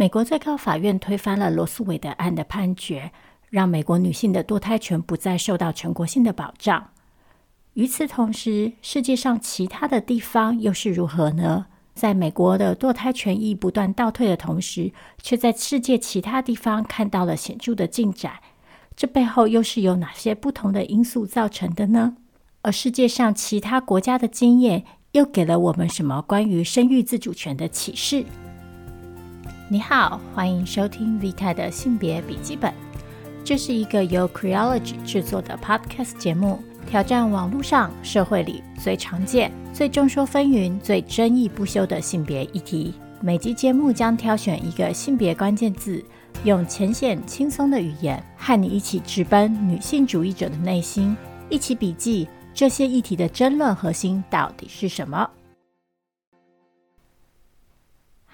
美国最高法院推翻了罗诉韦德案的判决，让美国女性的堕胎权不再受到全国性的保障。与此同时，世界上其他的地方又是如何呢？在美国的堕胎权益不断倒退的同时，却在世界其他地方看到了显著的进展。这背后又是由哪些不同的因素造成的呢？而世界上其他国家的经验又给了我们什么关于生育自主权的启示？你好，欢迎收听 Vita 的性别笔记本。这是一个由 Creology 制作的 Podcast 节目，挑战网络上、社会里最常见、最众说纷纭、最争议不休的性别议题。每集节目将挑选一个性别关键字，用浅显轻松的语言，和你一起直奔女性主义者的内心，一起笔记这些议题的争论核心到底是什么。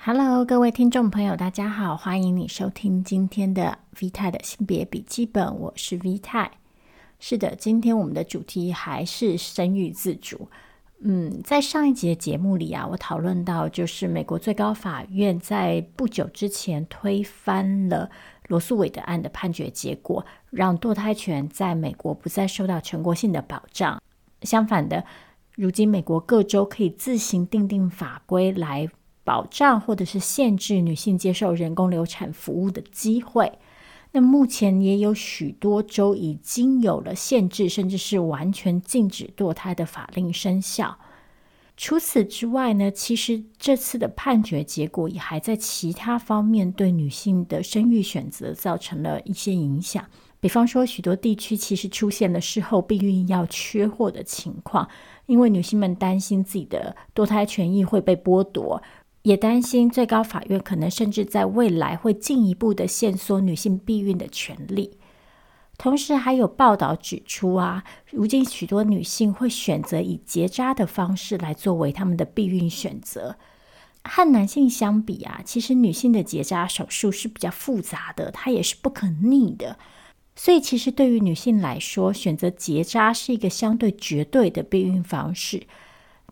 Hello，各位听众朋友，大家好，欢迎你收听今天的 V 太的性别笔记本，我是 V 太。是的，今天我们的主题还是生育自主。嗯，在上一集的节目里啊，我讨论到，就是美国最高法院在不久之前推翻了罗诉韦德案的判决结果，让堕胎权在美国不再受到全国性的保障。相反的，如今美国各州可以自行订定法规来。保障或者是限制女性接受人工流产服务的机会。那目前也有许多州已经有了限制，甚至是完全禁止堕胎的法令生效。除此之外呢，其实这次的判决结果也还在其他方面对女性的生育选择造成了一些影响。比方说，许多地区其实出现了事后避孕药缺货的情况，因为女性们担心自己的堕胎权益会被剥夺。也担心最高法院可能甚至在未来会进一步的限缩女性避孕的权利。同时，还有报道指出啊，如今许多女性会选择以结扎的方式来作为他们的避孕选择。和男性相比啊，其实女性的结扎手术是比较复杂的，它也是不可逆的。所以，其实对于女性来说，选择结扎是一个相对绝对的避孕方式。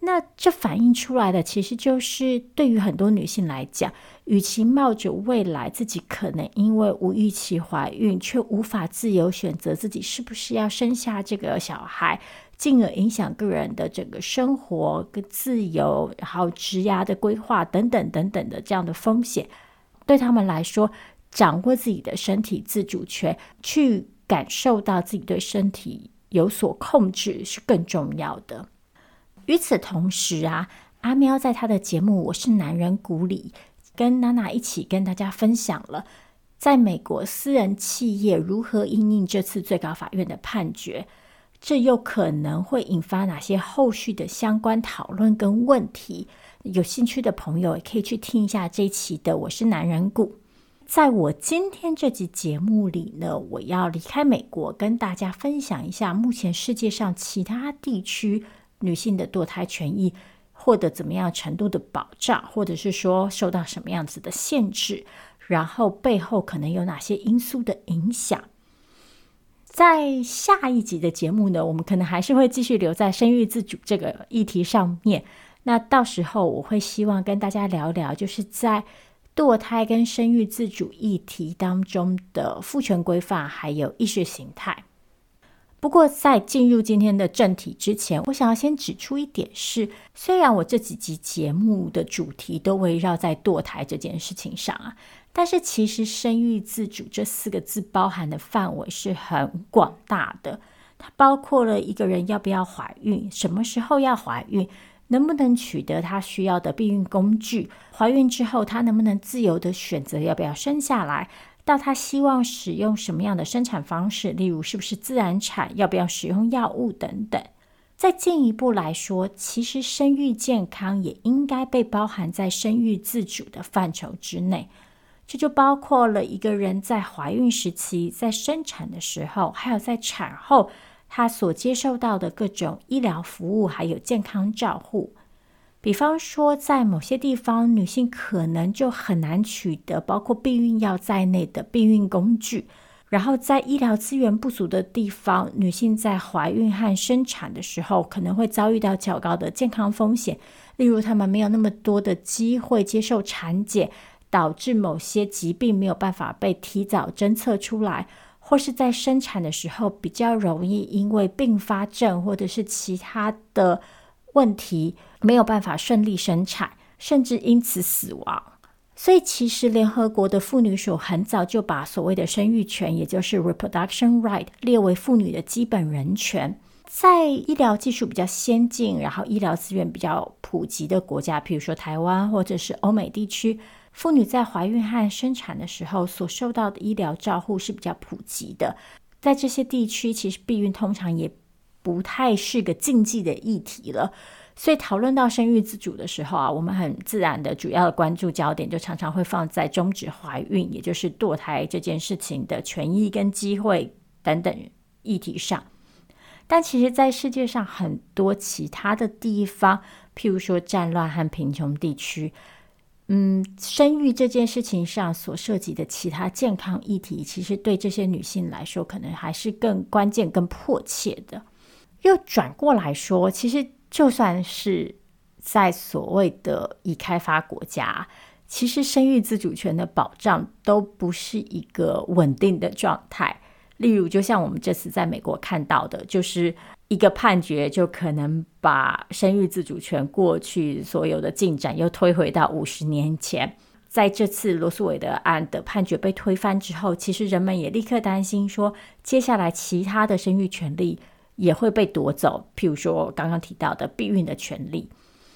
那这反映出来的，其实就是对于很多女性来讲，与其冒着未来自己可能因为无预期怀孕，却无法自由选择自己是不是要生下这个小孩，进而影响个人的整个生活跟自由，然后职涯的规划等等等等的这样的风险，对他们来说，掌握自己的身体自主权，去感受到自己对身体有所控制，是更重要的。与此同时啊，阿喵在他的节目《我是男人谷》里，跟娜娜一起跟大家分享了，在美国私人企业如何因应这次最高法院的判决，这又可能会引发哪些后续的相关讨论跟问题？有兴趣的朋友也可以去听一下这一期的《我是男人谷》。在我今天这集节目里呢，我要离开美国，跟大家分享一下目前世界上其他地区。女性的堕胎权益获得怎么样程度的保障，或者是说受到什么样子的限制，然后背后可能有哪些因素的影响？在下一集的节目呢，我们可能还是会继续留在生育自主这个议题上面。那到时候我会希望跟大家聊聊，就是在堕胎跟生育自主议题当中的父权规范，还有意识形态。不过，在进入今天的正题之前，我想要先指出一点是：虽然我这几集节目的主题都围绕在堕胎这件事情上啊，但是其实“生育自主”这四个字包含的范围是很广大的。它包括了一个人要不要怀孕、什么时候要怀孕、能不能取得他需要的避孕工具、怀孕之后他能不能自由的选择要不要生下来。到他希望使用什么样的生产方式，例如是不是自然产，要不要使用药物等等。再进一步来说，其实生育健康也应该被包含在生育自主的范畴之内。这就包括了一个人在怀孕时期、在生产的时候，还有在产后，他所接受到的各种医疗服务，还有健康照护。比方说，在某些地方，女性可能就很难取得包括避孕药在内的避孕工具；然后，在医疗资源不足的地方，女性在怀孕和生产的时候，可能会遭遇到较高的健康风险，例如她们没有那么多的机会接受产检，导致某些疾病没有办法被提早侦测出来，或是在生产的时候比较容易因为并发症或者是其他的问题没有办法顺利生产，甚至因此死亡。所以，其实联合国的妇女署很早就把所谓的生育权，也就是 reproduction right，列为妇女的基本人权。在医疗技术比较先进，然后医疗资源比较普及的国家，譬如说台湾或者是欧美地区，妇女在怀孕和生产的时候所受到的医疗照护是比较普及的。在这些地区，其实避孕通常也不太是个禁忌的议题了。所以讨论到生育自主的时候啊，我们很自然的主要的关注焦点就常常会放在终止怀孕，也就是堕胎这件事情的权益跟机会等等议题上。但其实，在世界上很多其他的地方，譬如说战乱和贫穷地区，嗯，生育这件事情上所涉及的其他健康议题，其实对这些女性来说，可能还是更关键、更迫切的。又转过来说，其实。就算是在所谓的已开发国家，其实生育自主权的保障都不是一个稳定的状态。例如，就像我们这次在美国看到的，就是一个判决就可能把生育自主权过去所有的进展又推回到五十年前。在这次罗诉韦德案的判决被推翻之后，其实人们也立刻担心说，接下来其他的生育权利。也会被夺走，譬如说刚刚提到的避孕的权利，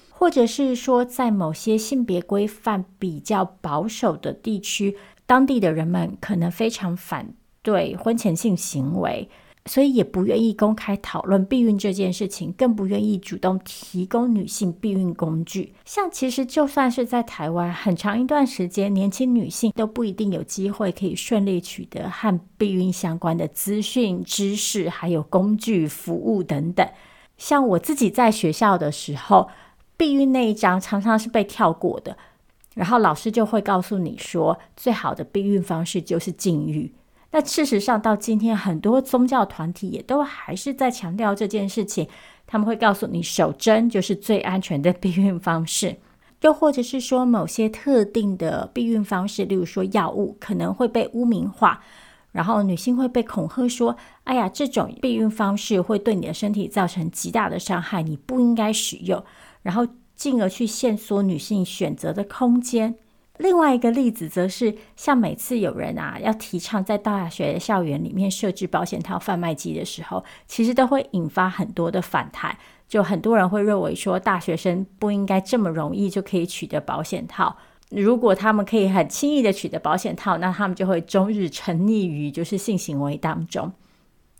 或者是说在某些性别规范比较保守的地区，当地的人们可能非常反对婚前性行为。所以也不愿意公开讨论避孕这件事情，更不愿意主动提供女性避孕工具。像其实就算是在台湾，很长一段时间，年轻女性都不一定有机会可以顺利取得和避孕相关的资讯、知识，还有工具、服务等等。像我自己在学校的时候，避孕那一章常常是被跳过的，然后老师就会告诉你说，最好的避孕方式就是禁欲。那事实上，到今天，很多宗教团体也都还是在强调这件事情。他们会告诉你，守贞就是最安全的避孕方式，又或者是说，某些特定的避孕方式，例如说药物，可能会被污名化，然后女性会被恐吓说：“哎呀，这种避孕方式会对你的身体造成极大的伤害，你不应该使用。”然后进而去限缩女性选择的空间。另外一个例子，则是像每次有人啊要提倡在大学校园里面设置保险套贩卖机的时候，其实都会引发很多的反弹。就很多人会认为说，大学生不应该这么容易就可以取得保险套。如果他们可以很轻易的取得保险套，那他们就会终日沉溺于就是性行为当中。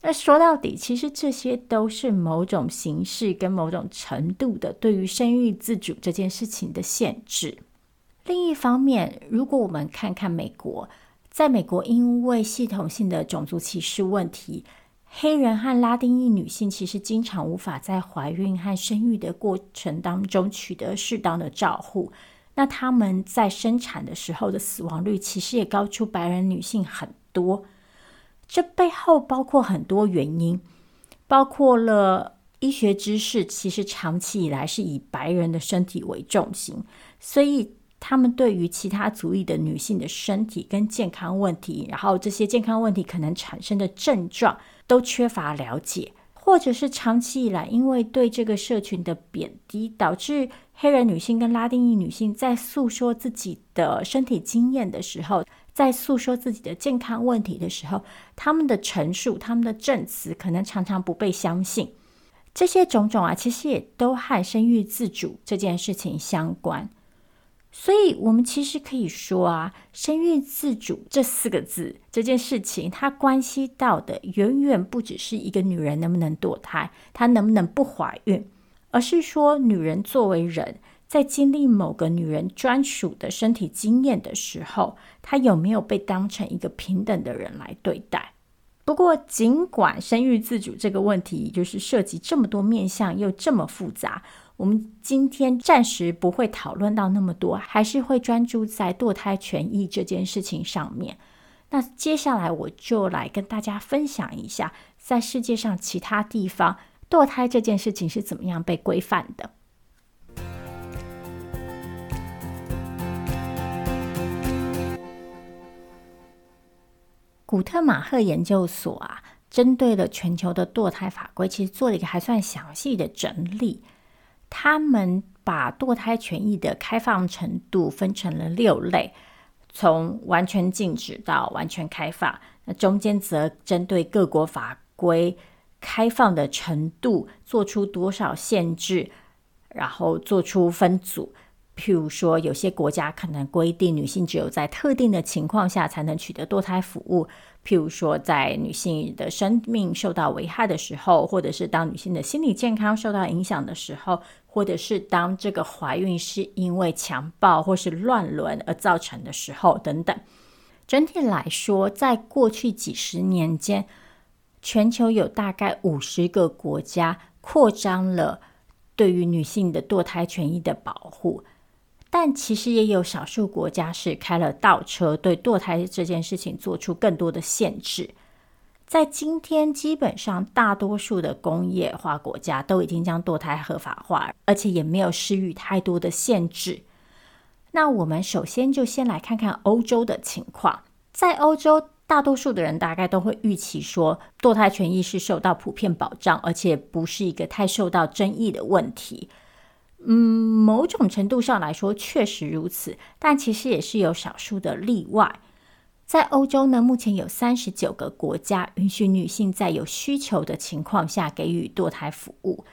那说到底，其实这些都是某种形式跟某种程度的对于生育自主这件事情的限制。另一方面，如果我们看看美国，在美国，因为系统性的种族歧视问题，黑人和拉丁裔女性其实经常无法在怀孕和生育的过程当中取得适当的照护。那他们在生产的时候的死亡率其实也高出白人女性很多。这背后包括很多原因，包括了医学知识其实长期以来是以白人的身体为重心，所以。他们对于其他族裔的女性的身体跟健康问题，然后这些健康问题可能产生的症状都缺乏了解，或者是长期以来因为对这个社群的贬低，导致黑人女性跟拉丁裔女性在诉说自己的身体经验的时候，在诉说自己的健康问题的时候，他们的陈述、他们的证词可能常常不被相信。这些种种啊，其实也都和生育自主这件事情相关。所以，我们其实可以说啊，生育自主这四个字这件事情，它关系到的远远不只是一个女人能不能堕胎，她能不能不怀孕，而是说，女人作为人，在经历某个女人专属的身体经验的时候，她有没有被当成一个平等的人来对待？不过，尽管生育自主这个问题就是涉及这么多面向，又这么复杂。我们今天暂时不会讨论到那么多，还是会专注在堕胎权益这件事情上面。那接下来我就来跟大家分享一下，在世界上其他地方堕胎这件事情是怎么样被规范的。古特马赫研究所啊，针对了全球的堕胎法规，其实做了一个还算详细的整理。他们把堕胎权益的开放程度分成了六类，从完全禁止到完全开放。那中间则针对各国法规开放的程度，做出多少限制，然后做出分组。譬如说，有些国家可能规定女性只有在特定的情况下才能取得堕胎服务，譬如说，在女性的生命受到危害的时候，或者是当女性的心理健康受到影响的时候，或者是当这个怀孕是因为强暴或是乱伦而造成的时候，等等。整体来说，在过去几十年间，全球有大概五十个国家扩张了对于女性的堕胎权益的保护。但其实也有少数国家是开了倒车，对堕胎这件事情做出更多的限制。在今天，基本上大多数的工业化国家都已经将堕胎合法化，而且也没有施予太多的限制。那我们首先就先来看看欧洲的情况。在欧洲，大多数的人大概都会预期说，堕胎权益是受到普遍保障，而且不是一个太受到争议的问题。嗯，某种程度上来说确实如此，但其实也是有少数的例外。在欧洲呢，目前有三十九个国家允许女性在有需求的情况下给予堕胎服务。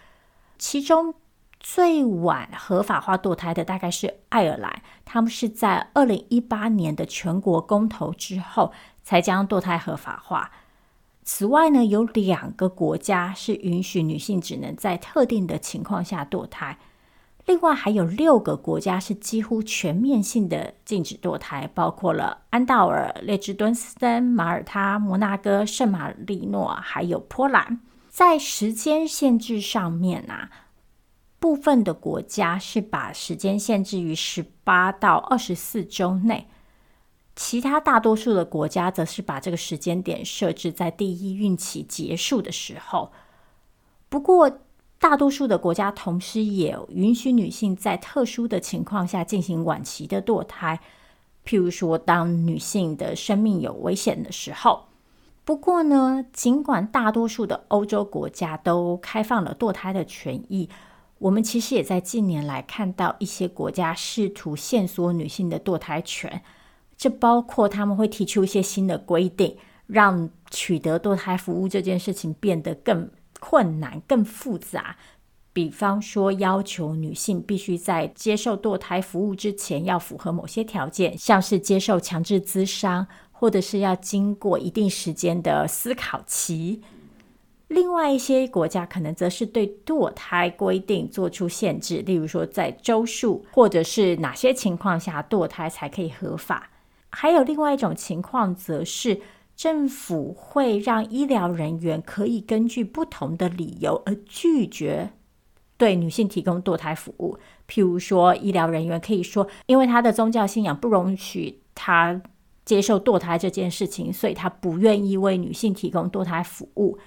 其中最晚合法化堕胎的大概是爱尔兰，他们是在二零一八年的全国公投之后才将堕胎合法化。此外呢，有两个国家是允许女性只能在特定的情况下堕胎。另外还有六个国家是几乎全面性的禁止堕胎，包括了安道尔、列支敦斯登、马耳他、摩纳哥、圣马力诺，还有波兰。在时间限制上面啊，部分的国家是把时间限制于十八到二十四周内，其他大多数的国家则是把这个时间点设置在第一孕期结束的时候。不过，大多数的国家同时也允许女性在特殊的情况下进行晚期的堕胎，譬如说当女性的生命有危险的时候。不过呢，尽管大多数的欧洲国家都开放了堕胎的权益，我们其实也在近年来看到一些国家试图限缩女性的堕胎权。这包括他们会提出一些新的规定，让取得堕胎服务这件事情变得更困难更复杂，比方说要求女性必须在接受堕胎服务之前要符合某些条件，像是接受强制咨商，或者是要经过一定时间的思考期。另外一些国家可能则是对堕胎规定做出限制，例如说在周数，或者是哪些情况下堕胎才可以合法。还有另外一种情况，则是。政府会让医疗人员可以根据不同的理由而拒绝对女性提供堕胎服务。譬如说，医疗人员可以说，因为他的宗教信仰不容许他接受堕胎这件事情，所以他不愿意为女性提供堕胎服务。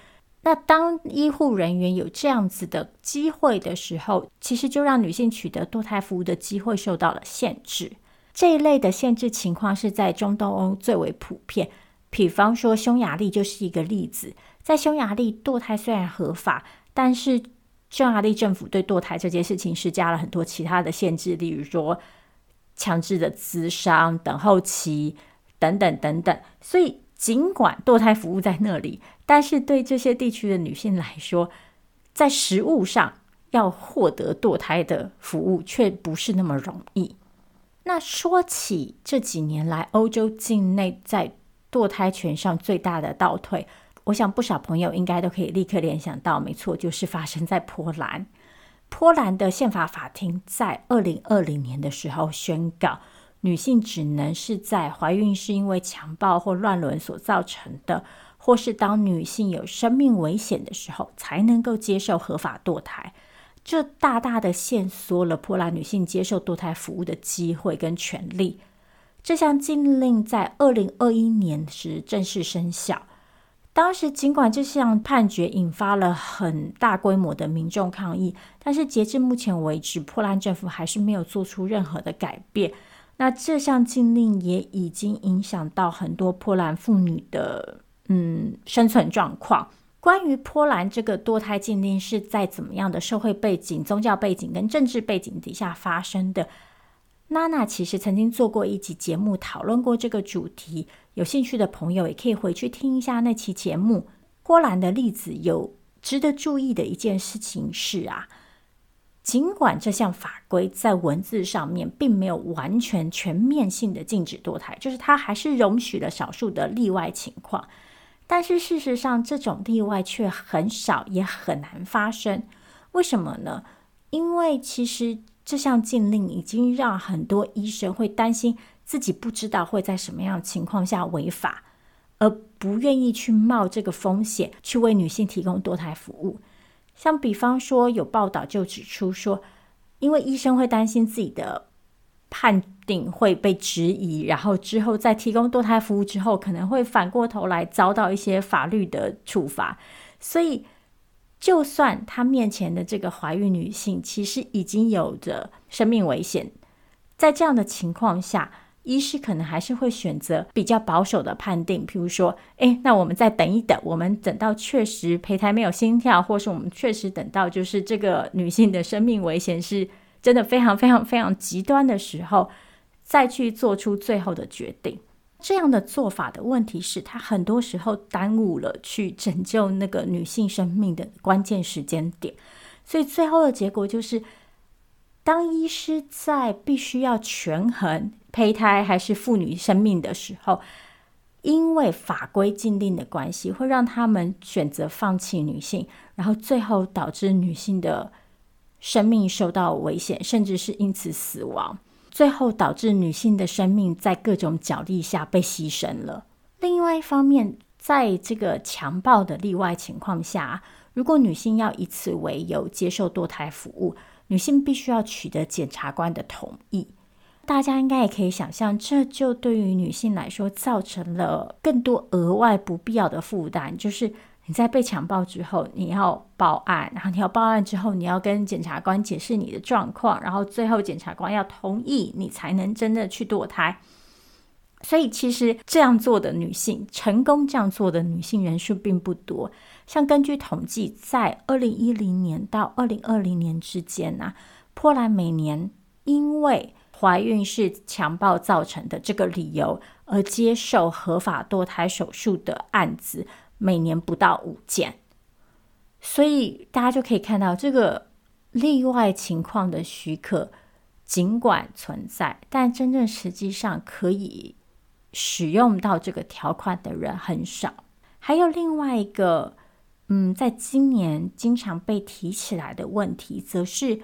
那当医护人员有这样子的机会的时候，其实就让女性取得堕胎服务的机会受到了限制。这一类的限制情况是在中东欧最为普遍。比方说，匈牙利就是一个例子。在匈牙利，堕胎虽然合法，但是匈牙利政府对堕胎这件事情施加了很多其他的限制，例如说强制的资商、等候期等等等等。所以，尽管堕胎服务在那里，但是对这些地区的女性来说，在实务上要获得堕胎的服务却不是那么容易。那说起这几年来欧洲境内在堕胎权上最大的倒退，我想不少朋友应该都可以立刻联想到，没错，就是发生在波兰。波兰的宪法法庭在二零二零年的时候宣告，女性只能是在怀孕是因为强暴或乱伦所造成的，或是当女性有生命危险的时候，才能够接受合法堕胎。这大大的限缩了波兰女性接受堕胎服务的机会跟权利。这项禁令在二零二一年时正式生效。当时，尽管这项判决引发了很大规模的民众抗议，但是截至目前为止，波兰政府还是没有做出任何的改变。那这项禁令也已经影响到很多波兰妇女的嗯生存状况。关于波兰这个堕胎禁令是在怎么样的社会背景、宗教背景跟政治背景底下发生的，娜娜其实曾经做过一集节目讨论过这个主题，有兴趣的朋友也可以回去听一下那期节目。波兰的例子有值得注意的一件事情是啊。尽管这项法规在文字上面并没有完全全面性的禁止堕胎，就是它还是容许了少数的例外情况，但是事实上这种例外却很少，也很难发生。为什么呢？因为其实这项禁令已经让很多医生会担心自己不知道会在什么样的情况下违法，而不愿意去冒这个风险去为女性提供堕胎服务。像比方说，有报道就指出说，因为医生会担心自己的判定会被质疑，然后之后在提供堕胎服务之后，可能会反过头来遭到一些法律的处罚。所以，就算他面前的这个怀孕女性其实已经有着生命危险，在这样的情况下，医师可能还是会选择比较保守的判定，譬如说，诶，那我们再等一等，我们等到确实胚胎没有心跳，或是我们确实等到就是这个女性的生命危险是真的非常非常非常极端的时候，再去做出最后的决定。这样的做法的问题是，他很多时候耽误了去拯救那个女性生命的关键时间点，所以最后的结果就是，当医师在必须要权衡。胚胎还是妇女生命的时候，因为法规禁令的关系，会让他们选择放弃女性，然后最后导致女性的生命受到危险，甚至是因此死亡，最后导致女性的生命在各种角力下被牺牲了。另外一方面，在这个强暴的例外情况下，如果女性要以此为由接受堕胎服务，女性必须要取得检察官的同意。大家应该也可以想象，这就对于女性来说造成了更多额外不必要的负担。就是你在被强暴之后，你要报案，然后你要报案之后，你要跟检察官解释你的状况，然后最后检察官要同意，你才能真的去堕胎。所以，其实这样做的女性，成功这样做的女性人数并不多。像根据统计，在二零一零年到二零二零年之间呢、啊，波兰每年因为怀孕是强暴造成的这个理由而接受合法堕胎手术的案子，每年不到五件，所以大家就可以看到这个例外情况的许可尽管存在，但真正实际上可以使用到这个条款的人很少。还有另外一个，嗯，在今年经常被提起来的问题，则是。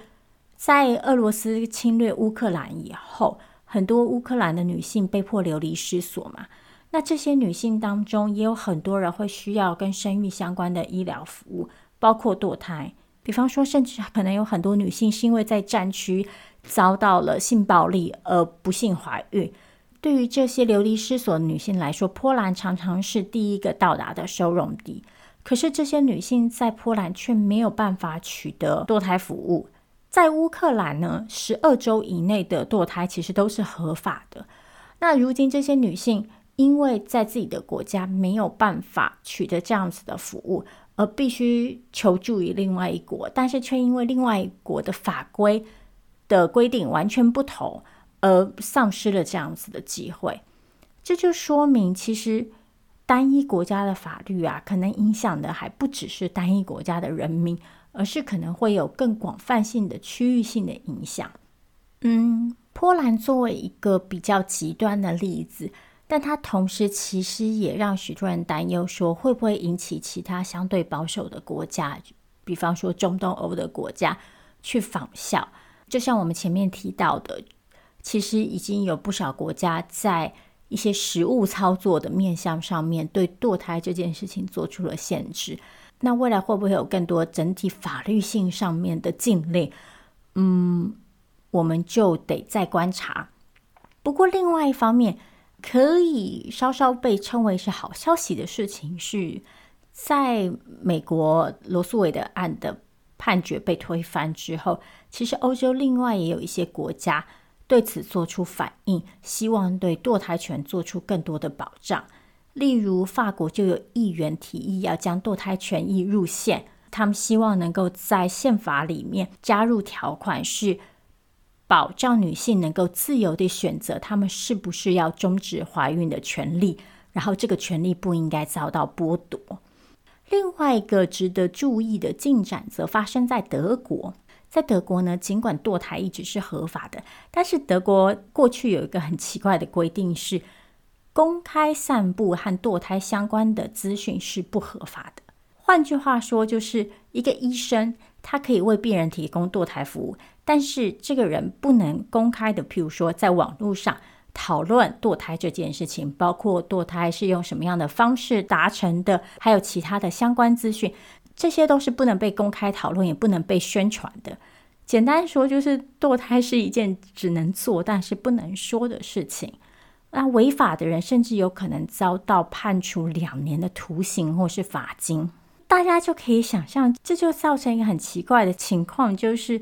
在俄罗斯侵略乌克兰以后，很多乌克兰的女性被迫流离失所嘛。那这些女性当中，也有很多人会需要跟生育相关的医疗服务，包括堕胎。比方说，甚至可能有很多女性是因为在战区遭到了性暴力而不幸怀孕。对于这些流离失所的女性来说，波兰常常是第一个到达的收容地。可是这些女性在波兰却没有办法取得堕胎服务。在乌克兰呢，十二周以内的堕胎其实都是合法的。那如今这些女性因为在自己的国家没有办法取得这样子的服务，而必须求助于另外一国，但是却因为另外一国的法规的规定完全不同，而丧失了这样子的机会。这就说明，其实单一国家的法律啊，可能影响的还不只是单一国家的人民。而是可能会有更广泛性的区域性的影响。嗯，波兰作为一个比较极端的例子，但它同时其实也让许多人担忧，说会不会引起其他相对保守的国家，比方说中东欧的国家去仿效。就像我们前面提到的，其实已经有不少国家在一些实务操作的面向上面，对堕胎这件事情做出了限制。那未来会不会有更多整体法律性上面的禁令？嗯，我们就得再观察。不过另外一方面，可以稍稍被称为是好消息的事情是，在美国罗素韦德案的判决被推翻之后，其实欧洲另外也有一些国家对此做出反应，希望对堕胎权做出更多的保障。例如，法国就有议员提议要将堕胎权益入宪，他们希望能够在宪法里面加入条款，是保障女性能够自由地选择她们是不是要终止怀孕的权利，然后这个权利不应该遭到剥夺。另外一个值得注意的进展，则发生在德国。在德国呢，尽管堕胎一直是合法的，但是德国过去有一个很奇怪的规定是，公开散布和堕胎相关的资讯是不合法的。换句话说，就是一个医生，他可以为病人提供堕胎服务，但是这个人不能公开的，譬如说在网络上讨论堕胎这件事情，包括堕胎是用什么样的方式达成的，还有其他的相关资讯。这些都是不能被公开讨论，也不能被宣传的。简单说，就是堕胎是一件只能做但是不能说的事情。那违法的人甚至有可能遭到判处两年的徒刑或是罚金。大家就可以想象，这就造成一个很奇怪的情况，就是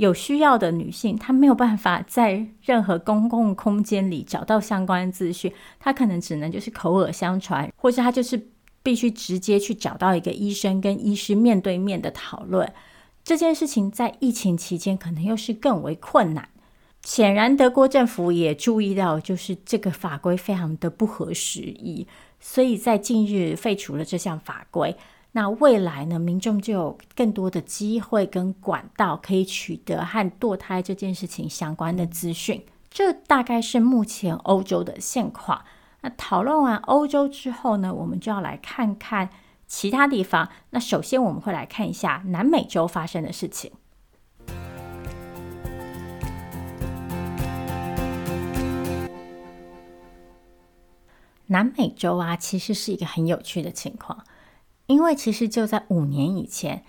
有需要的女性她没有办法在任何公共空间里找到相关资讯，她可能只能就是口耳相传，或者她就是。必须直接去找到一个医生，跟医师面对面的讨论这件事情，在疫情期间可能又是更为困难。显然，德国政府也注意到，就是这个法规非常的不合时宜，所以在近日废除了这项法规。那未来呢，民众就有更多的机会跟管道可以取得和堕胎这件事情相关的资讯。这大概是目前欧洲的现况。那讨论完欧洲之后呢，我们就要来看看其他地方。那首先我们会来看一下南美洲发生的事情。南美洲啊，其实是一个很有趣的情况，因为其实就在五年以前。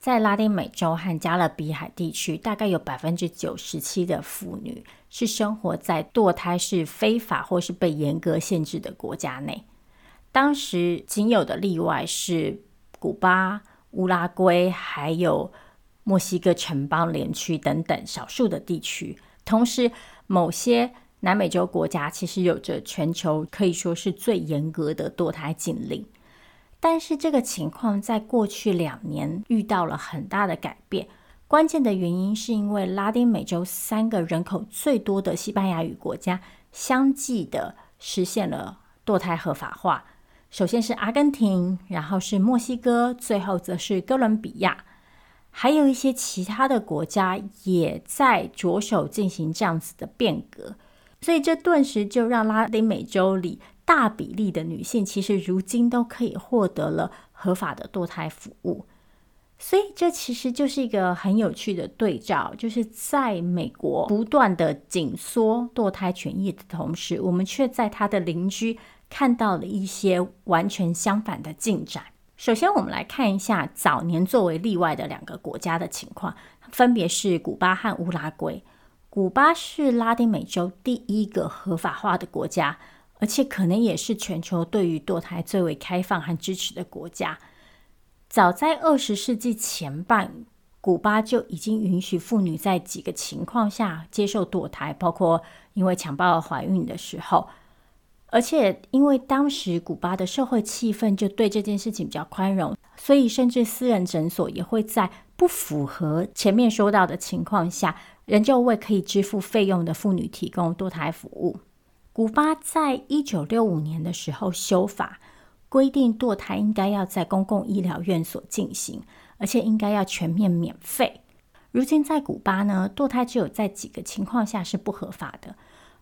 在拉丁美洲和加勒比海地区，大概有百分之九十七的妇女是生活在堕胎是非法或是被严格限制的国家内。当时仅有的例外是古巴、乌拉圭，还有墨西哥城邦联区等等少数的地区。同时，某些南美洲国家其实有着全球可以说是最严格的堕胎禁令。但是这个情况在过去两年遇到了很大的改变。关键的原因是因为拉丁美洲三个人口最多的西班牙语国家相继的实现了堕胎合法化。首先是阿根廷，然后是墨西哥，最后则是哥伦比亚。还有一些其他的国家也在着手进行这样子的变革。所以这顿时就让拉丁美洲里。大比例的女性其实如今都可以获得了合法的堕胎服务，所以这其实就是一个很有趣的对照，就是在美国不断的紧缩堕胎权益的同时，我们却在他的邻居看到了一些完全相反的进展。首先，我们来看一下早年作为例外的两个国家的情况，分别是古巴和乌拉圭。古巴是拉丁美洲第一个合法化的国家。而且可能也是全球对于堕胎最为开放和支持的国家。早在二十世纪前半，古巴就已经允许妇女在几个情况下接受堕胎，包括因为强暴怀孕的时候。而且因为当时古巴的社会气氛就对这件事情比较宽容，所以甚至私人诊所也会在不符合前面说到的情况下，仍旧为可以支付费用的妇女提供堕胎服务。古巴在一九六五年的时候修法，规定堕胎应该要在公共医疗院所进行，而且应该要全面免费。如今在古巴呢，堕胎只有在几个情况下是不合法的，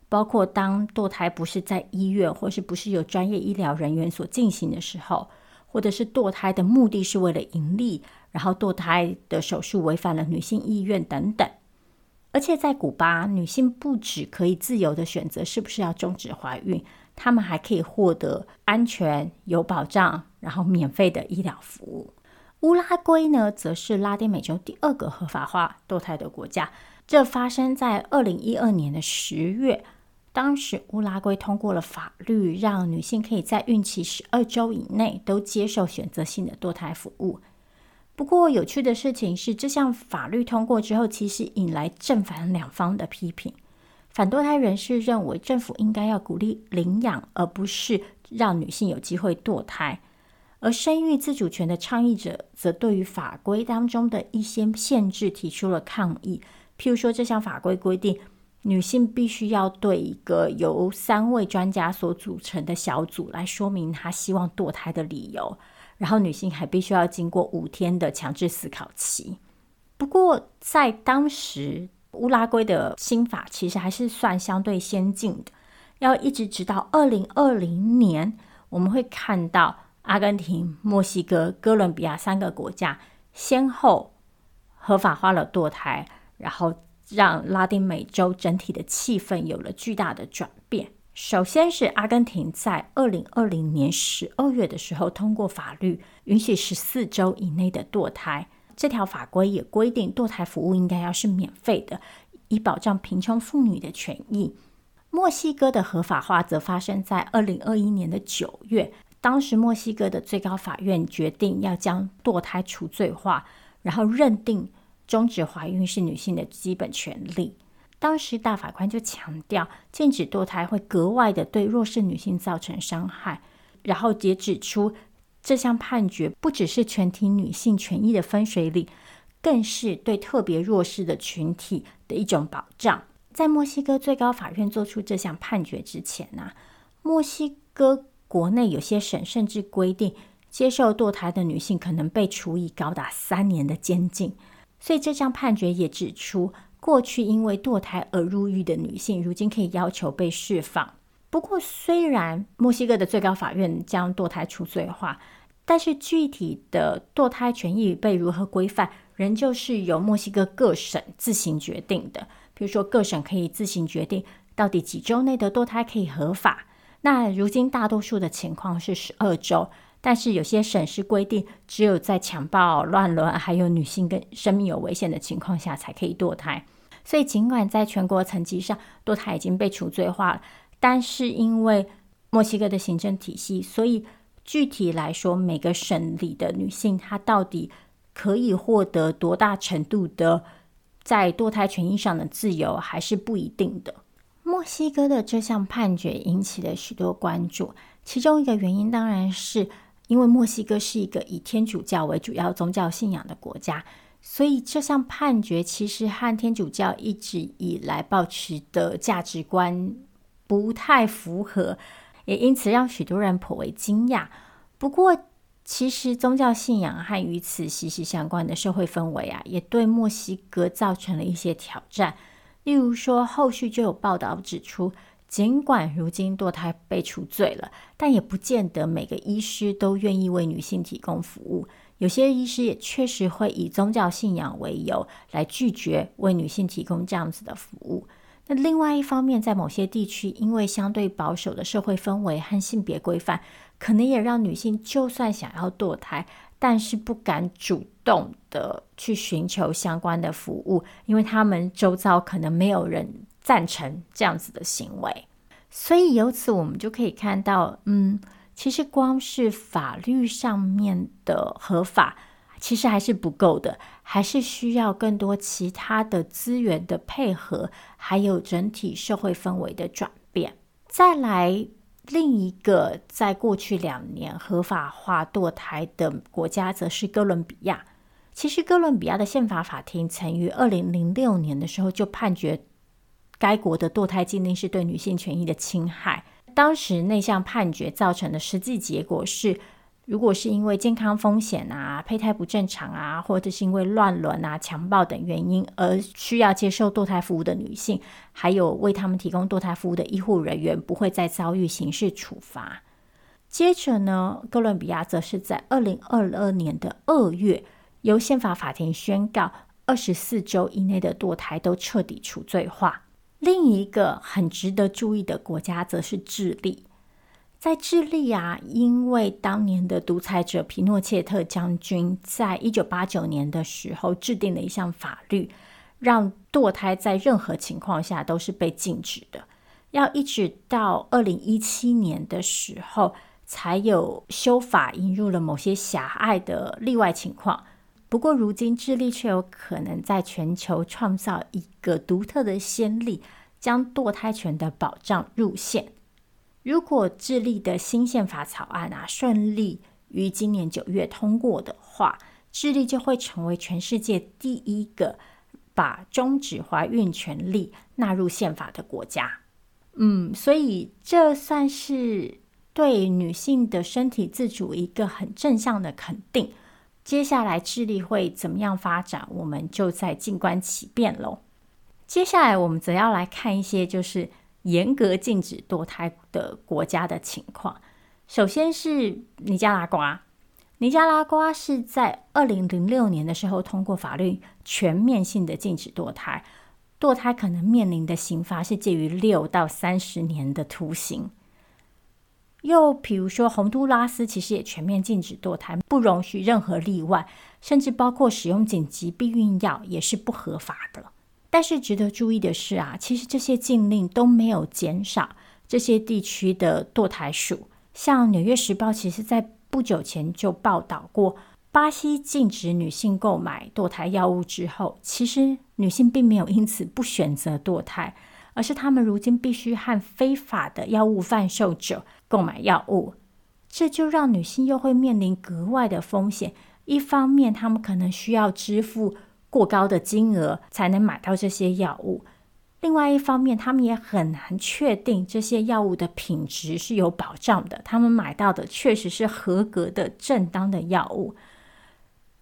包括当堕胎不是在医院，或是不是由专业医疗人员所进行的时候，或者是堕胎的目的是为了盈利，然后堕胎的手术违反了女性意愿等等。而且在古巴，女性不只可以自由地选择是不是要终止怀孕，她们还可以获得安全、有保障，然后免费的医疗服务。乌拉圭呢，则是拉丁美洲第二个合法化堕胎的国家。这发生在二零一二年的十月，当时乌拉圭通过了法律，让女性可以在孕期十二周以内都接受选择性的堕胎服务。不过，有趣的事情是，这项法律通过之后，其实引来正反两方的批评。反堕胎人士认为，政府应该要鼓励领养，而不是让女性有机会堕胎。而生育自主权的倡议者则对于法规当中的一些限制提出了抗议。譬如说，这项法规规定，女性必须要对一个由三位专家所组成的小组来说明她希望堕胎的理由，然后女性还必须要经过五天的强制思考期。不过，在当时，乌拉圭的新法其实还是算相对先进的。要一直直到二零二零年，我们会看到阿根廷、墨西哥、哥伦比亚三个国家先后合法化了堕胎。然后让拉丁美洲整体的气氛有了巨大的转变。首先是阿根廷在二零二零年十二月的时候通过法律，允许十四周以内的堕胎。这条法规也规定堕胎服务应该要是免费的，以保障贫穷妇女的权益。墨西哥的合法化则发生在二零二一年的九月，当时墨西哥的最高法院决定要将堕胎除罪化，然后认定。终止怀孕是女性的基本权利。当时大法官就强调，禁止堕胎会格外的对弱势女性造成伤害。然后也指出，这项判决不只是全体女性权益的分水岭，更是对特别弱势的群体的一种保障。在墨西哥最高法院做出这项判决之前呢、墨西哥国内有些省甚至规定，接受堕胎的女性可能被处以高达三年的监禁。所以这项判决也指出，过去因为堕胎而入狱的女性，如今可以要求被释放。不过，虽然墨西哥的最高法院将堕胎除罪化，但是具体的堕胎权益被如何规范，仍旧是由墨西哥各省自行决定的。比如说，各省可以自行决定到底几周内的堕胎可以合法。那如今大多数的情况是十二周。但是有些省市规定，只有在强暴、乱伦，还有女性跟生命有危险的情况下才可以堕胎。所以，尽管在全国层级上堕胎已经被除罪化了，但是因为墨西哥的行政体系，所以具体来说，每个省里的女性她到底可以获得多大程度的在堕胎权益上的自由，还是不一定的。墨西哥的这项判决引起了许多关注，其中一个原因当然是。因为墨西哥是一个以天主教为主要宗教信仰的国家，所以这项判决其实和天主教一直以来保持的价值观不太符合，也因此让许多人颇为惊讶。不过，其实宗教信仰和与此息息相关的社会氛围啊，也对墨西哥造成了一些挑战。例如说，后续就有报道指出。尽管如今堕胎被除罪了，但也不见得每个医师都愿意为女性提供服务。有些医师也确实会以宗教信仰为由来拒绝为女性提供这样子的服务。那另外一方面，在某些地区，因为相对保守的社会氛围和性别规范，可能也让女性就算想要堕胎，但是不敢主动的去寻求相关的服务，因为他们周遭可能没有人。赞成这样子的行为，所以由此我们就可以看到，嗯，其实光是法律上面的合法，其实还是不够的，还是需要更多其他的资源的配合，还有整体社会氛围的转变。再来，另一个在过去两年合法化堕胎的国家，则是哥伦比亚。其实，哥伦比亚的宪法法庭曾于二零零六年的时候就判决。该国的堕胎禁令是对女性权益的侵害。当时那项判决造成的实际结果是，如果是因为健康风险啊、胚胎不正常啊，或者是因为乱伦啊、强暴等原因而需要接受堕胎服务的女性，还有为他们提供堕胎服务的医护人员，不会再遭遇刑事处罚。接着呢，哥伦比亚则是在二零二二年的二月，由宪法法庭宣告，二十四周以内的堕胎都彻底除罪化。另一个很值得注意的国家则是智利。在智利啊，因为当年的独裁者皮诺切特将军在一九八九年的时候制定了一项法律，让堕胎在任何情况下都是被禁止的。要一直到二零一七年的时候，才有修法引入了某些狭隘的例外情况。不过，如今智利却有可能在全球创造一个独特的先例，将堕胎权的保障入宪。如果智利的新宪法草案啊顺利于今年九月通过的话，智利就会成为全世界第一个把终止怀孕权利纳入宪法的国家。嗯，所以这算是对女性的身体自主一个很正向的肯定。接下来智利会怎么样发展，我们就再静观其变喽。接下来我们则要来看一些就是严格禁止堕胎的国家的情况。首先是尼加拉瓜，尼加拉瓜是在二零零六年的时候通过法律，全面性的禁止堕胎，堕胎可能面临的刑罚是介于六到三十年的徒刑。又比如说，洪都拉斯其实也全面禁止堕胎，不容许任何例外，甚至包括使用紧急避孕药也是不合法的。但是值得注意的是啊，其实这些禁令都没有减少这些地区的堕胎数。像《纽约时报》其实在不久前就报道过，巴西禁止女性购买堕胎药物之后，其实女性并没有因此不选择堕胎。而是她们如今必须和非法的药物贩售者购买药物，这就让女性又会面临格外的风险。一方面，她们可能需要支付过高的金额才能买到这些药物；另外一方面，他们也很难确定这些药物的品质是有保障的。他们买到的确实是合格的、正当的药物，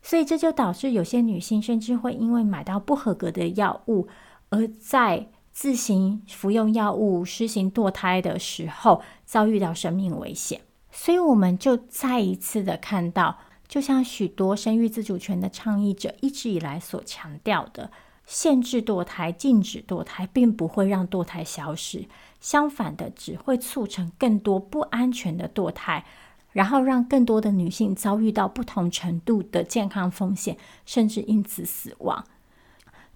所以这就导致有些女性甚至会因为买到不合格的药物，而在自行服用药物、施行堕胎的时候，遭遇到生命危险，所以我们就再一次的看到，就像许多生育自主权的倡议者一直以来所强调的，限制堕胎、禁止堕胎，并不会让堕胎消失，相反的，只会促成更多不安全的堕胎，然后让更多的女性遭遇到不同程度的健康风险，甚至因此死亡。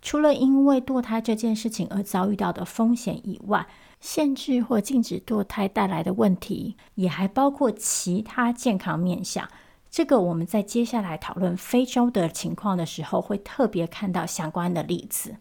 除了因为堕胎这件事情而遭遇到的风险以外，限制或禁止堕胎带来的问题，也还包括其他健康面向。这个我们在接下来讨论非洲的情况的时候，会特别看到相关的例子。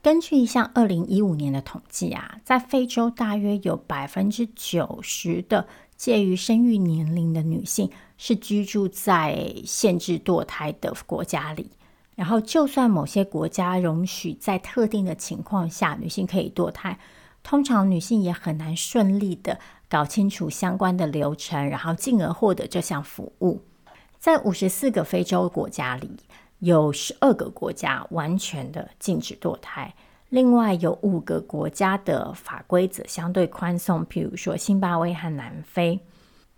根据一项二零一五年的统计啊，在非洲大约有百分之九十的。介于生育年龄的女性是居住在限制堕胎的国家里，然后就算某些国家容许在特定的情况下女性可以堕胎，通常女性也很难顺利的搞清楚相关的流程，然后进而获得这项服务。在五十四个非洲国家里，有十二个国家完全的禁止堕胎。另外有五个国家的法规则相对宽松，譬如说辛巴威和南非。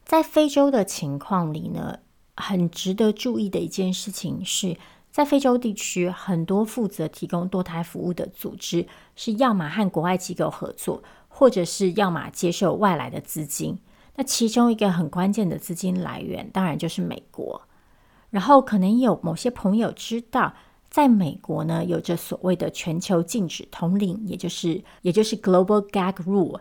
在非洲的情况里呢，很值得注意的一件事情是，在非洲地区，很多负责提供堕胎服务的组织是要么和国外机构合作，或者是要么接受外来的资金。那其中一个很关键的资金来源，当然就是美国。然后可能有某些朋友知道。在美国呢，有着所谓的全球禁止通令，也就是也就是 Global Gag Rule。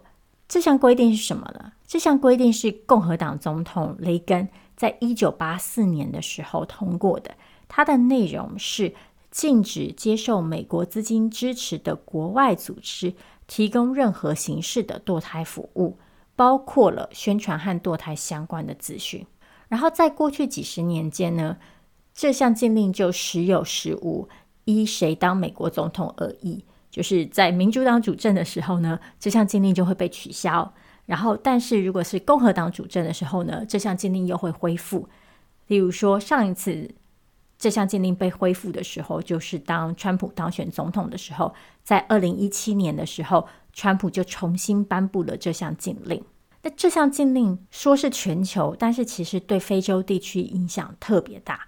这项规定是什么呢？这项规定是共和党总统雷根在一九八四年的时候通过的。它的内容是禁止接受美国资金支持的国外组织提供任何形式的堕胎服务，包括了宣传和堕胎相关的资讯。然后在过去几十年间呢，这项禁令就时有时无，依谁当美国总统而异。就是在民主党主政的时候呢，这项禁令就会被取消；然后，但是如果是共和党主政的时候呢，这项禁令又会恢复。例如说，上一次这项禁令被恢复的时候，就是当川普当选总统的时候，在二零一七年的时候，川普就重新颁布了这项禁令。那这项禁令说是全球，但是其实对非洲地区影响特别大。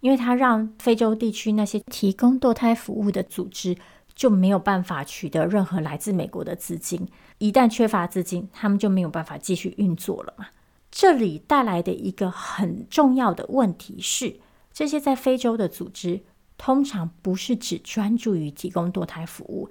因为它让非洲地区那些提供堕胎服务的组织就没有办法取得任何来自美国的资金，一旦缺乏资金，他们就没有办法继续运作了嘛。这里带来的一个很重要的问题是，这些在非洲的组织通常不是只专注于提供堕胎服务，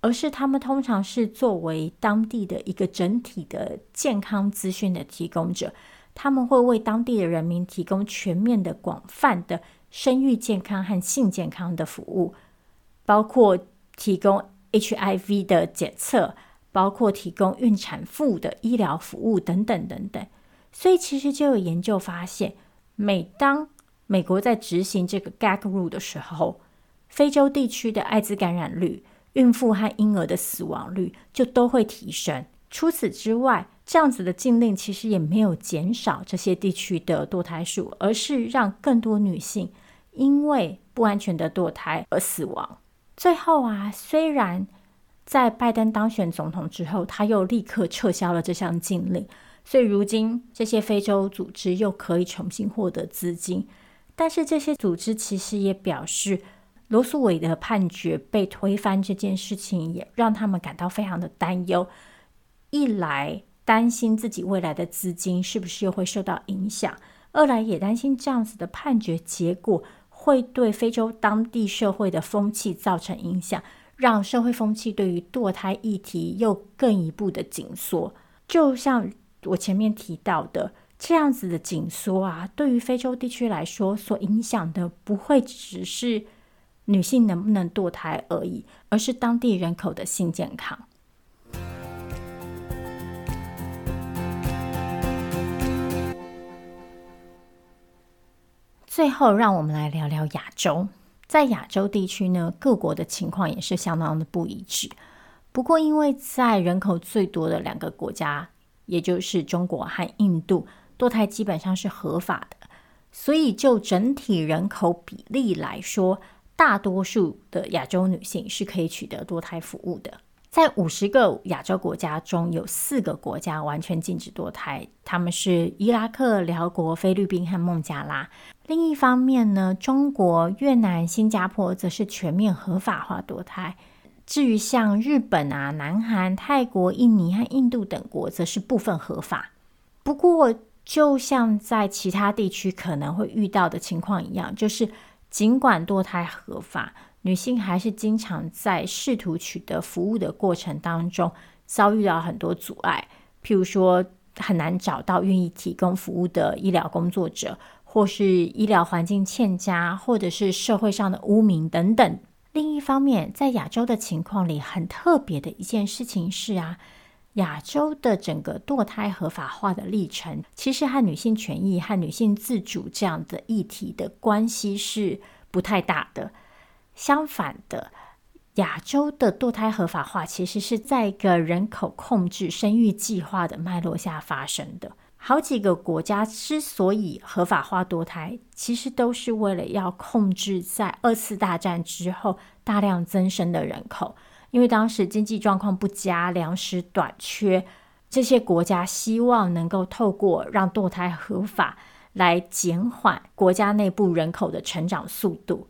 而是他们通常是作为当地的一个整体的健康资讯的提供者。他们会为当地的人民提供全面的、广泛的生育健康和性健康的服务，包括提供 HIV 的检测，包括提供孕产妇的医疗服务等等等等。所以，其实就有研究发现，每当美国在执行这个 gag rule 的时候，非洲地区的艾滋感染率、孕妇和婴儿的死亡率就都会提升。除此之外，这样子的禁令其实也没有减少这些地区的堕胎数，而是让更多女性因为不安全的堕胎而死亡。最后啊，虽然在拜登当选总统之后，他又立刻撤销了这项禁令，所以如今这些非洲组织又可以重新获得资金，但是这些组织其实也表示。罗素韦的判决被推翻这件事情，也让他们感到非常的担忧。一来担心自己未来的资金是不是又会受到影响；二来也担心这样子的判决结果会对非洲当地社会的风气造成影响，让社会风气对于堕胎议题又更一步的紧缩。就像我前面提到的，这样子的紧缩啊，对于非洲地区来说，所影响的不会只是。女性能不能堕胎而已，而是当地人口的性健康。最后，让我们来聊聊亚洲。在亚洲地区呢，各国的情况也是相当的不一致。不过，因为在人口最多的两个国家，也就是中国和印度，堕胎基本上是合法的，所以就整体人口比例来说，大多数的亚洲女性是可以取得堕胎服务的。在五十个亚洲国家中，有四个国家完全禁止堕胎，他们是伊拉克、寮国、菲律宾和孟加拉。另一方面呢，中国、越南、新加坡则是全面合法化堕胎。至于像日本啊、南韩、泰国、印尼和印度等国，则是部分合法。不过，就像在其他地区可能会遇到的情况一样，就是。尽管堕胎合法，女性还是经常在试图取得服务的过程当中遭遇到很多阻碍，譬如说很难找到愿意提供服务的医疗工作者，或是医疗环境欠佳，或者是社会上的污名等等。另一方面，在亚洲的情况里，很特别的一件事情是啊。亚洲的整个堕胎合法化的历程，其实和女性权益和女性自主这样的议题的关系是不太大的。相反的，亚洲的堕胎合法化其实是在一个人口控制、生育计划的脉络下发生的。好几个国家之所以合法化堕胎，其实都是为了要控制在二次大战之后大量增生的人口。因为当时经济状况不佳，粮食短缺，这些国家希望能够透过让堕胎合法来减缓国家内部人口的成长速度。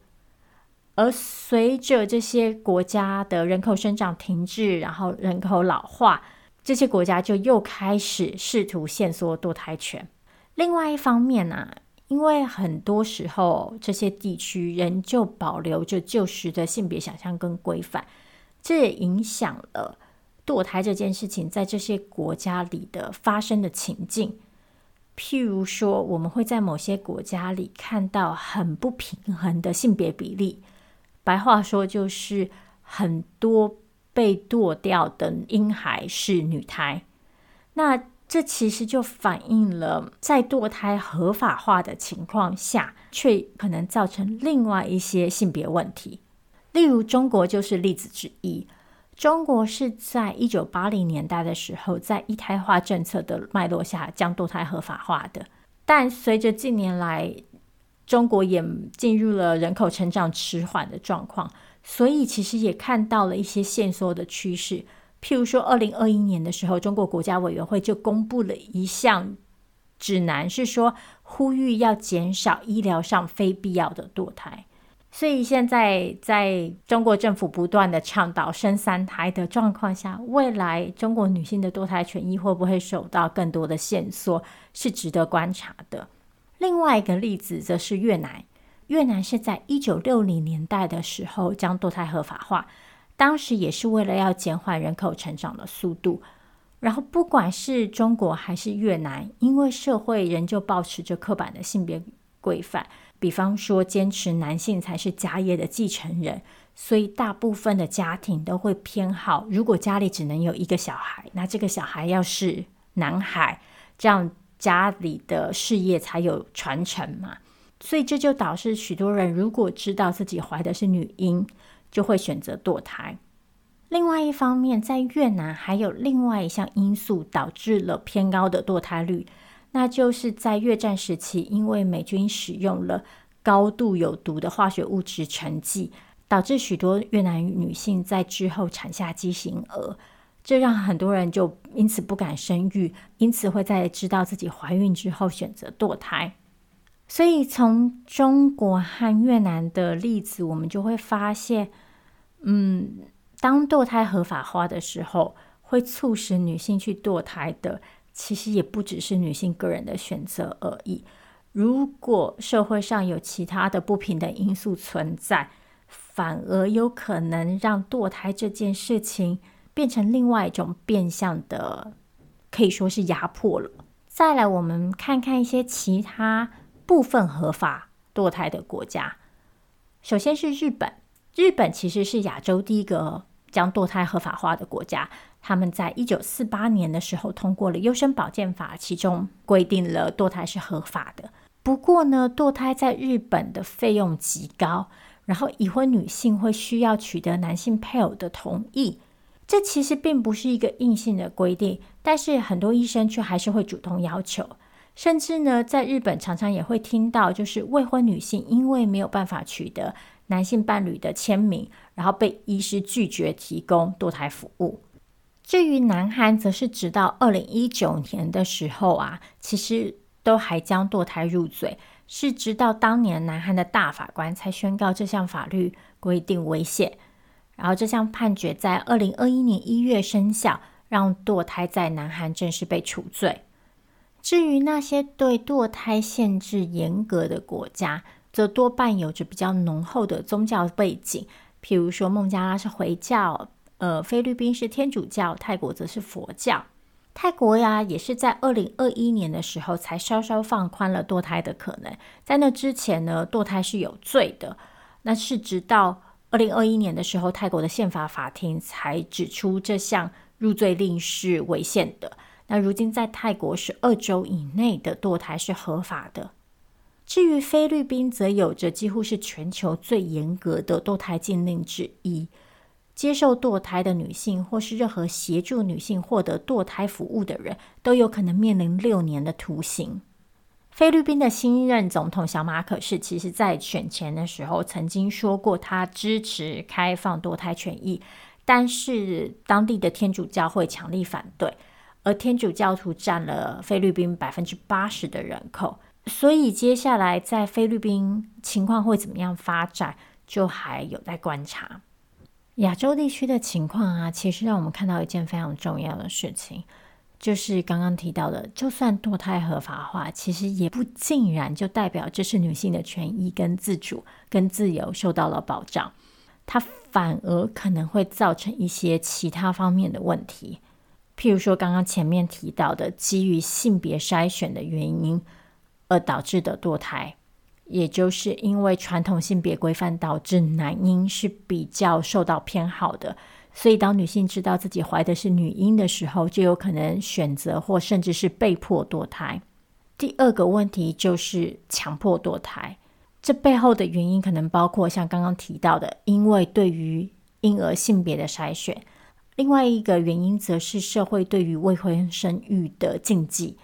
而随着这些国家的人口生长停滞，然后人口老化，这些国家就又开始试图限缩堕胎权。另外一方面呢、因为很多时候这些地区仍旧保留着旧时的性别想象跟规范。这也影响了堕胎这件事情在这些国家里的发生的情境。譬如说，我们会在某些国家里看到很不平衡的性别比例，白话说就是很多被堕掉的婴孩是女胎。那这其实就反映了在堕胎合法化的情况下，却可能造成另外一些性别问题。例如，中国就是例子之一。中国是在一九八零年代的时候，在一胎化政策的脉络下将堕胎合法化的。但随着近年来，中国也进入了人口成长迟缓的状况，所以其实也看到了一些限缩的趋势。譬如说，二零二一年的时候，中国国家委员会就公布了一项指南，是说呼吁要减少医疗上非必要的堕胎。所以现在，在中国政府不断的倡导生三胎的状况下，未来中国女性的堕胎权益会不会受到更多的限缩，是值得观察的。另外一个例子则是越南，越南是在一九六零年代的时候将堕胎合法化，当时也是为了要减缓人口成长的速度。然后，不管是中国还是越南，因为社会仍旧保持着刻板的性别规范，比方说坚持男性才是家业的继承人，所以大部分的家庭都会偏好，如果家里只能有一个小孩，那这个小孩要是男孩，这样家里的事业才有传承嘛。所以这就导致许多人如果知道自己怀的是女婴，就会选择堕胎。另外一方面，在越南还有另外一项因素导致了偏高的堕胎率，那就是在越战时期，因为美军使用了高度有毒的化学物质沉剂，导致许多越南女性在之后产下畸形儿，这让很多人就因此不敢生育，因此会在知道自己怀孕之后选择堕胎。所以从中国和越南的例子，我们就会发现，嗯。当堕胎合法化的时候，会促使女性去堕胎的，其实也不只是女性个人的选择而已。如果社会上有其他的不平等因素存在，反而有可能让堕胎这件事情变成另外一种变相的，可以说是压迫了。再来，我们看看一些其他部分合法堕胎的国家。首先是日本，日本其实是亚洲第一个。将堕胎合法化的国家，他们在一九四八年的时候通过了优生保健法，其中规定了堕胎是合法的。不过呢，堕胎在日本的费用极高，然后已婚女性会需要取得男性配偶的同意。这其实并不是一个硬性的规定，但是很多医生却还是会主动要求。甚至呢，在日本常常也会听到，就是未婚女性因为没有办法取得男性伴侣的签名，然后被医师拒绝提供堕胎服务。至于南韩，则是直到二零一九年的时候啊，其实都还将堕胎入罪，是直到当年南韩的大法官才宣告这项法律规定违宪。然后这项判决在二零二一年一月生效，让堕胎在南韩正式被处罪。至于那些对堕胎限制严格的国家，则多半有着比较浓厚的宗教背景，譬如说孟加拉是回教，呃，菲律宾是天主教，泰国则是佛教。泰国呀，也是在二零二一年的时候才稍稍放宽了堕胎的可能。在那之前呢，堕胎是有罪的。那是直到二零二一年的时候，泰国的宪法法庭才指出这项入罪令是违宪的。那如今在泰国十二周以内的堕胎是合法的。至于菲律宾，则有着几乎是全球最严格的堕胎禁令之一。接受堕胎的女性，或是任何协助女性获得堕胎服务的人，都有可能面临六年的徒刑。菲律宾的新任总统小马可是，其实在选前的时候曾经说过，他支持开放堕胎权益，但是当地的天主教会强力反对，而天主教徒占了菲律宾百分之八十的人口。所以接下来在菲律宾情况会怎么样发展，就还有待观察。亚洲地区的情况啊，其实让我们看到一件非常重要的事情，就是刚刚提到的，就算堕胎合法化，其实也不尽然就代表这是女性的权益跟自主跟自由受到了保障，它反而可能会造成一些其他方面的问题，譬如说刚刚前面提到的基于性别筛选的原因。而导致的堕胎，也就是因为传统性别规范导致男婴是比较受到偏好的，所以当女性知道自己怀的是女婴的时候，就有可能选择或甚至是被迫堕胎。第二个问题就是强迫堕胎，这背后的原因可能包括像刚刚提到的，因为对于婴儿性别的筛选；另外一个原因则是社会对于未婚生育的禁忌。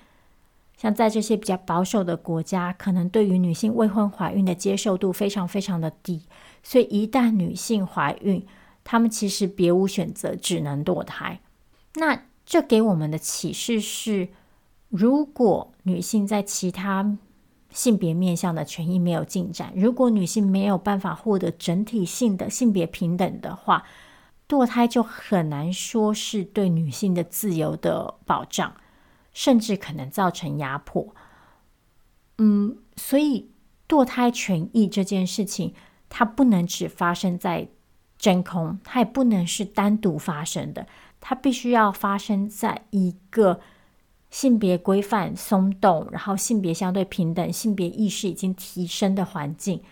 像在这些比较保守的国家，可能对于女性未婚怀孕的接受度非常非常的低，所以一旦女性怀孕，她们其实别无选择，只能堕胎。那这给我们的启示是：如果女性在其他性别面向的权益没有进展，如果女性没有办法获得整体性的性别平等的话，堕胎就很难说是对女性的自由的保障。甚至可能造成压迫，嗯，所以堕胎权益这件事情，它不能只发生在真空，它也不能是单独发生的，它必须要发生在一个性别规范松动，然后性别相对平等、性别意识已经提升的环境，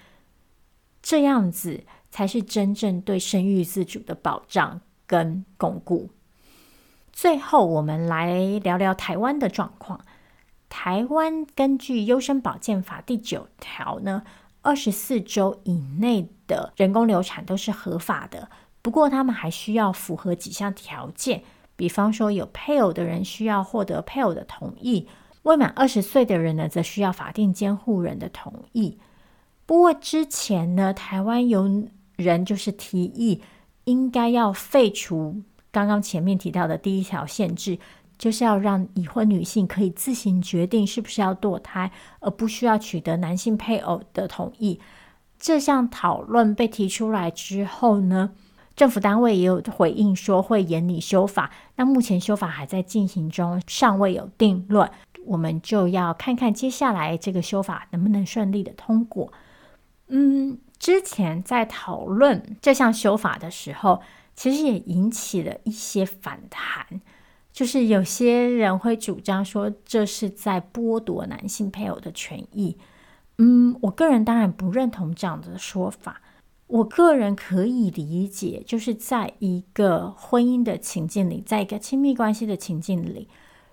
这样子才是真正对生育自主的保障跟巩固。最后，我们来聊聊台湾的状况。台湾根据《优生保健法》第九条呢，二十四周以内的人工流产都是合法的。不过，他们还需要符合几项条件，比方说有配偶的人需要获得配偶的同意，未满二十岁的人呢，则需要法定监护人的同意。不过之前呢，台湾有人就是提议，应该要废除刚刚前面提到的第一条限制。就是要让已婚女性可以自行决定是不是要堕胎，而不需要取得男性配偶的同意。这项讨论被提出来之后呢，政府单位也有回应说会严拟修法。那目前修法还在进行中，尚未有定论。我们就要看看接下来这个修法能不能顺利的通过。嗯，之前在讨论这项修法的时候，其实也引起了一些反弹。就是有些人会主张说，这是在剥夺男性配偶的权益。嗯，我个人当然不认同这样的说法。我个人可以理解，就是在一个婚姻的情境里，在一个亲密关系的情境里，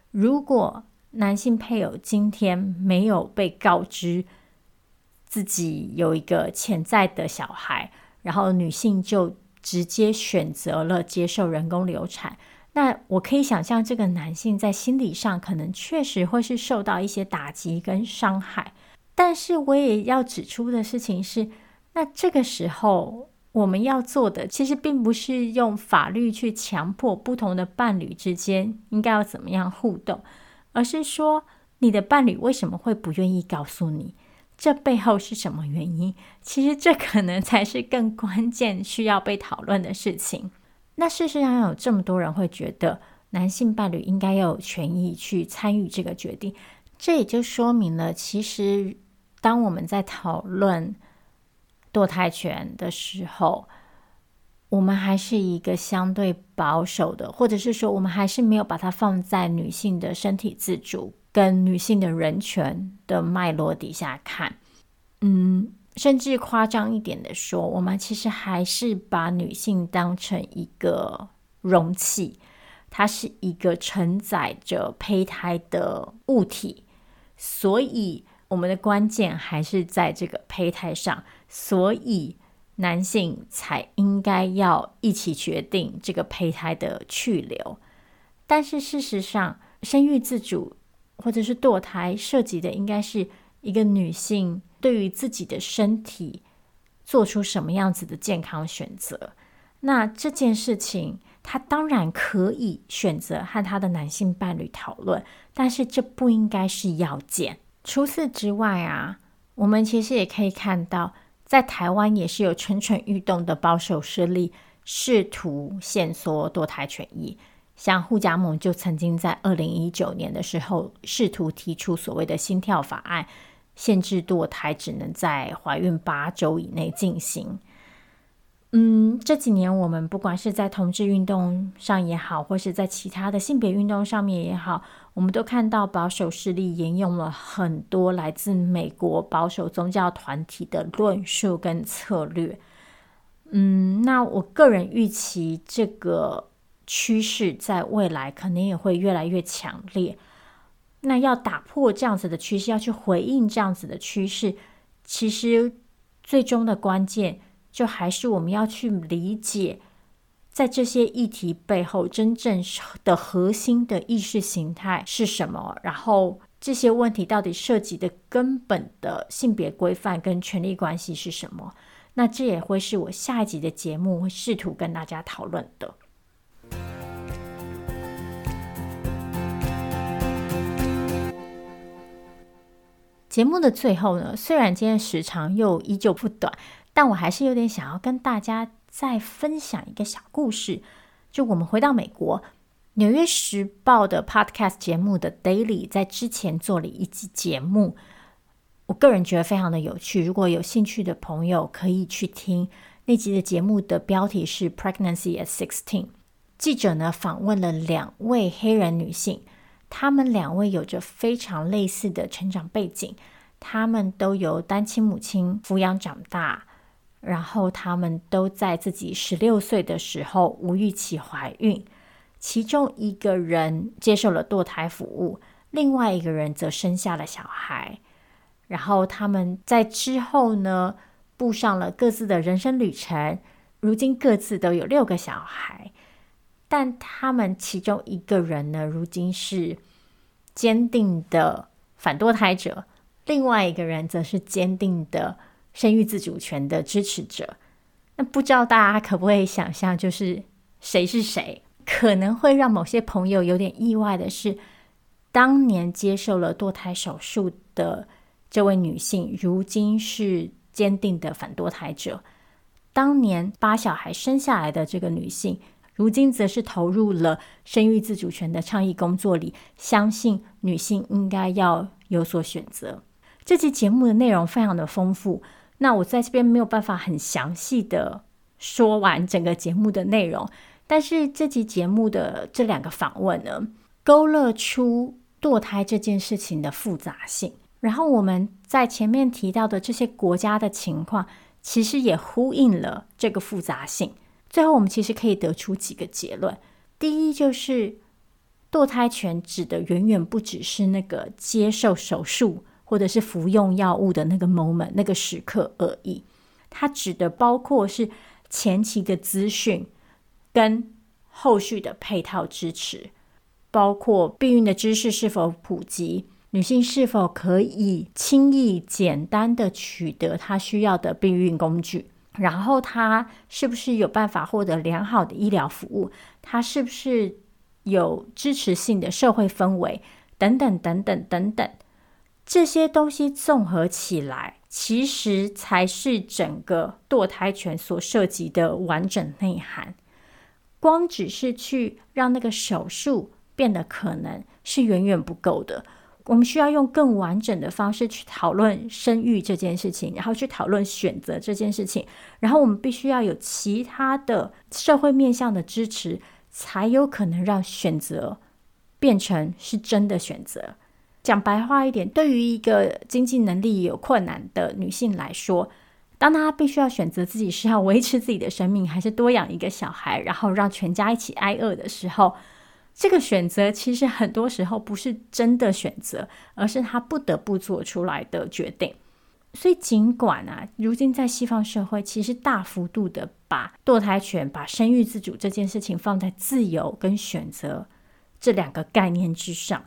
如果男性配偶今天没有被告知自己有一个潜在的小孩，然后女性就直接选择了接受人工流产。那我可以想象，这个男性在心理上可能确实会是受到一些打击跟伤害。但是我也要指出的事情是，那这个时候我们要做的，其实并不是用法律去强迫不同的伴侣之间应该要怎么样互动，而是说你的伴侣为什么会不愿意告诉你，这背后是什么原因？其实这可能才是更关键需要被讨论的事情。那事实上，有这么多人会觉得男性伴侣应该要有权益去参与这个决定，这也就说明了，其实当我们在讨论堕胎权的时候，我们还是一个相对保守的，或者是说，我们还是没有把它放在女性的身体自主跟女性的人权的脉络底下看，嗯。甚至夸张一点的说，我们其实还是把女性当成一个容器，它是一个承载着胚胎的物体，所以我们的关键还是在这个胚胎上，所以男性才应该要一起决定这个胚胎的去留。但是事实上，生育自主或者是堕胎涉及的应该是一个女性。对于自己的身体做出什么样子的健康选择，那这件事情她当然可以选择和她的男性伴侣讨论，但是这不应该是要件。除此之外啊，我们其实也可以看到，在台湾也是有蠢蠢欲动的保守势力，试图限缩堕胎权益。像护家盟就曾经在二零一九年的时候，试图提出所谓的心跳法案。限制堕胎只能在怀孕八周以内进行。嗯，这几年我们不管是在同志运动上也好，或是在其他的性别运动上面也好，我们都看到保守势力沿用了很多来自美国保守宗教团体的论述跟策略。嗯，那我个人预期这个趋势在未来可能也会越来越强烈。那要打破这样子的趋势，要去回应这样子的趋势，其实最终的关键就还是我们要去理解，在这些议题背后真正的核心的意识形态是什么，然后这些问题到底涉及的根本的性别规范跟权力关系是什么？那这也会是我下一集的节目会试图跟大家讨论的。节目的最后呢，虽然今天时长又依旧不短，但我还是有点想要跟大家再分享一个小故事。就我们回到美国，《纽约时报》的 Podcast 节目的 Daily 在之前做了一集节目，我个人觉得非常的有趣。如果有兴趣的朋友可以去听。那集的节目的标题是 Pregnancy at Sixteen。记者呢访问了两位黑人女性，他们两位有着非常类似的成长背景，他们都由单亲母亲抚养长大，然后他们都在自己十六岁的时候无预期怀孕，其中一个人接受了堕胎服务，另外一个人则生下了小孩，然后他们在之后呢步上了各自的人生旅程，如今各自都有六个小孩。但他们其中一个人呢，如今是坚定的反堕胎者，另外一个人则是坚定的生育自主权的支持者。那不知道大家可不可以想象，就是谁是谁？可能会让某些朋友有点意外的是，当年接受了堕胎手术的这位女性，如今是坚定的反堕胎者。当年把小孩生下来的这个女性。如今则是投入了生育自主权的倡议工作里，相信女性应该要有所选择。这期节目的内容非常的丰富，那我在这边没有办法很详细的说完整个节目的内容，但是这期节目的这两个访问呢，勾勒出堕胎这件事情的复杂性，然后我们在前面提到的这些国家的情况，其实也呼应了这个复杂性。最后，我们其实可以得出几个结论。第一，就是堕胎权指的远远不只是那个接受手术或者是服用药物的那个 moment 那个时刻而已。它指的包括是前期的资讯跟后续的配套支持，包括避孕的知识是否普及，女性是否可以轻易简单的取得她需要的避孕工具。然后他是不是有办法获得良好的医疗服务？他是不是有支持性的社会氛围？等等等等等等，这些东西综合起来，其实才是整个堕胎权所涉及的完整内涵。光只是去让那个手术变得可能，是远远不够的。我们需要用更完整的方式去讨论生育这件事情，然后去讨论选择这件事情，然后我们必须要有其他的社会面向的支持，才有可能让选择变成是真的选择。讲白话一点，对于一个经济能力有困难的女性来说，当她必须要选择自己是要维持自己的生命，还是多养一个小孩，然后让全家一起挨饿的时候，这个选择其实很多时候不是真的选择，而是他不得不做出来的决定。所以，尽管啊，如今在西方社会，其实大幅度的把堕胎权、把生育自主这件事情放在自由跟选择这两个概念之上，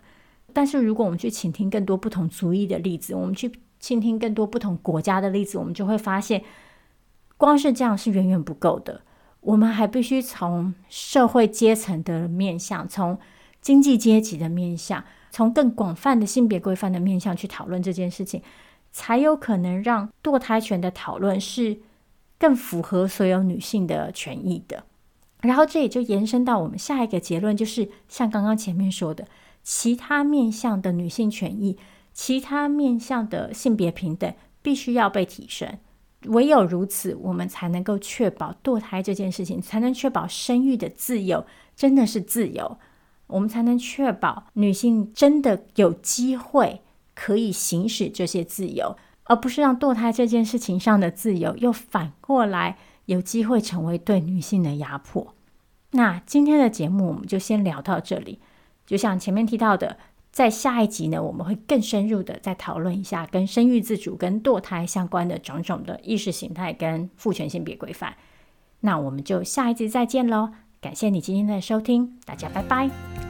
但是如果我们去倾听更多不同族裔的例子，我们去倾听更多不同国家的例子，我们就会发现，光是这样是远远不够的。我们还必须从社会阶层的面向，从经济阶级的面向，从更广泛的性别规范的面向去讨论这件事情，才有可能让堕胎权的讨论是更符合所有女性的权益的。然后这也就延伸到我们下一个结论，就是像刚刚前面说的，其他面向的女性权益，其他面向的性别平等，必须要被提升。唯有如此，我们才能够确保堕胎这件事情，才能确保生育的自由真的是自由。我们才能确保女性真的有机会可以行使这些自由，而不是让堕胎这件事情上的自由又反过来有机会成为对女性的压迫。那今天的节目我们就先聊到这里，就像前面提到的。在下一集呢，我们会更深入的再讨论一下跟生育自主、跟堕胎相关的种种的意识形态跟父权性别规范。那我们就下一集再见喽！感谢你今天的收听，大家拜拜。